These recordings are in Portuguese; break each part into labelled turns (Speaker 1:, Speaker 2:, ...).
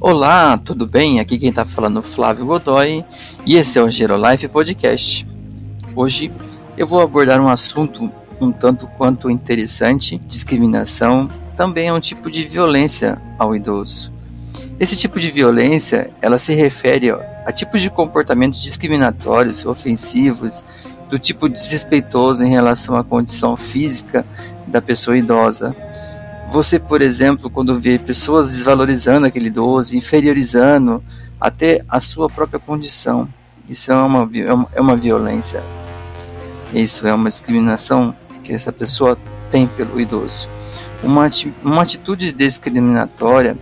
Speaker 1: Olá, tudo bem? Aqui quem está falando é Flávio Godoy e esse é o Gerolife Podcast. Hoje eu vou abordar um assunto um tanto quanto interessante: discriminação também é um tipo de violência ao idoso. Esse tipo de violência, ela se refere a tipos de comportamentos discriminatórios, ofensivos, do tipo desrespeitoso em relação à condição física da pessoa idosa, você, por exemplo, quando vê pessoas desvalorizando aquele idoso, inferiorizando até a sua própria condição, isso é uma, é uma é violência. Isso é uma discriminação que essa pessoa tem pelo idoso. Uma, uma atitude discriminatória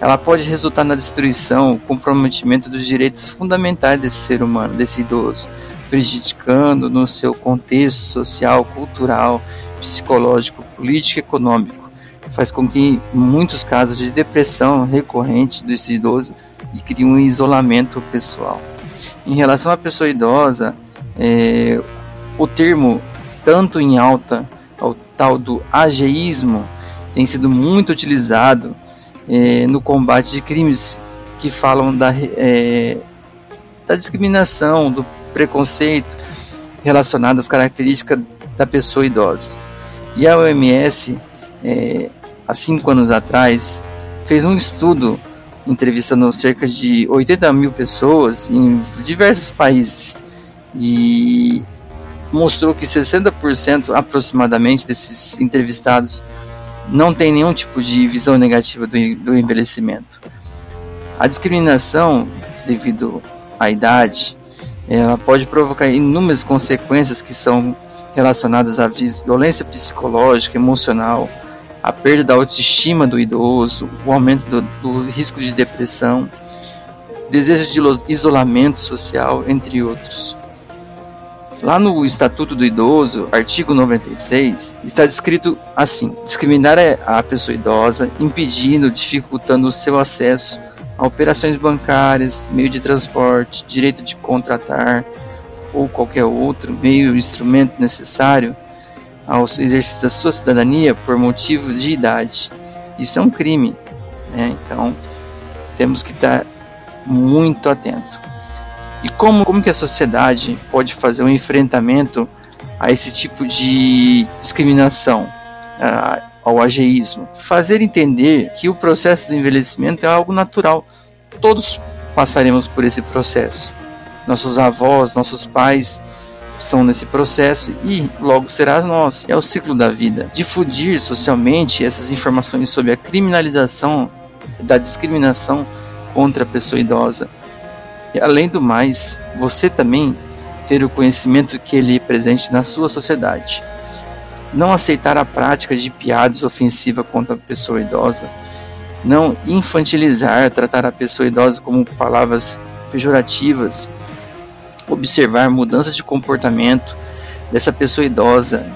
Speaker 1: ela pode resultar na destruição, comprometimento dos direitos fundamentais desse ser humano, desse idoso, prejudicando no seu contexto social, cultural, psicológico, político e econômico faz com que muitos casos de depressão recorrente desse idoso e crie um isolamento pessoal. Em relação à pessoa idosa, é, o termo tanto em alta ao tal do ageísmo tem sido muito utilizado é, no combate de crimes que falam da, é, da discriminação, do preconceito relacionado às características da pessoa idosa. E a OMS é, há cinco anos atrás, fez um estudo entrevistando cerca de 80 mil pessoas em diversos países e mostrou que 60% aproximadamente desses entrevistados não tem nenhum tipo de visão negativa do, do envelhecimento. A discriminação devido à idade ela pode provocar inúmeras consequências que são relacionadas à violência psicológica, emocional, a perda da autoestima do idoso, o aumento do, do risco de depressão, desejo de isolamento social, entre outros. Lá no Estatuto do Idoso, artigo 96, está descrito assim: discriminar é a pessoa idosa, impedindo, dificultando o seu acesso a operações bancárias, meio de transporte, direito de contratar ou qualquer outro meio instrumento necessário ao exercício da sua cidadania por motivos de idade. Isso é um crime. Né? Então, temos que estar muito atento. E como, como que a sociedade pode fazer um enfrentamento a esse tipo de discriminação, ao ageísmo? Fazer entender que o processo do envelhecimento é algo natural. Todos passaremos por esse processo. Nossos avós, nossos pais estão nesse processo e logo serás nós. É o ciclo da vida. Difundir socialmente essas informações sobre a criminalização da discriminação contra a pessoa idosa. E além do mais, você também ter o conhecimento que ele é presente na sua sociedade. Não aceitar a prática de piadas ofensivas contra a pessoa idosa. Não infantilizar, tratar a pessoa idosa como palavras pejorativas observar mudança de comportamento dessa pessoa idosa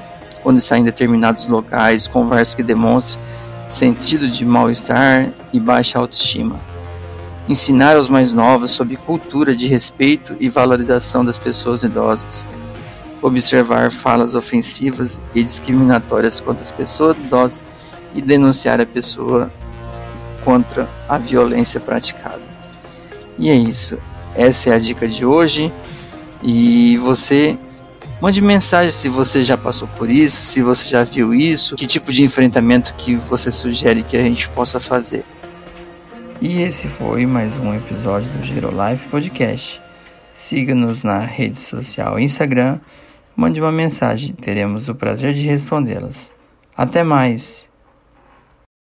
Speaker 1: quando está em determinados locais, conversas que demonstram sentido de mal-estar e baixa autoestima. Ensinar aos mais novos sobre cultura de respeito e valorização das pessoas idosas. Observar falas ofensivas e discriminatórias contra as pessoas idosas e denunciar a pessoa contra a violência praticada. E é isso. Essa é a dica de hoje. E você mande mensagem se você já passou por isso, se você já viu isso, que tipo de enfrentamento que você sugere que a gente possa fazer. E esse foi mais um episódio do Giro Life Podcast. Siga-nos na rede social Instagram, mande uma mensagem, teremos o prazer de respondê-las. Até mais!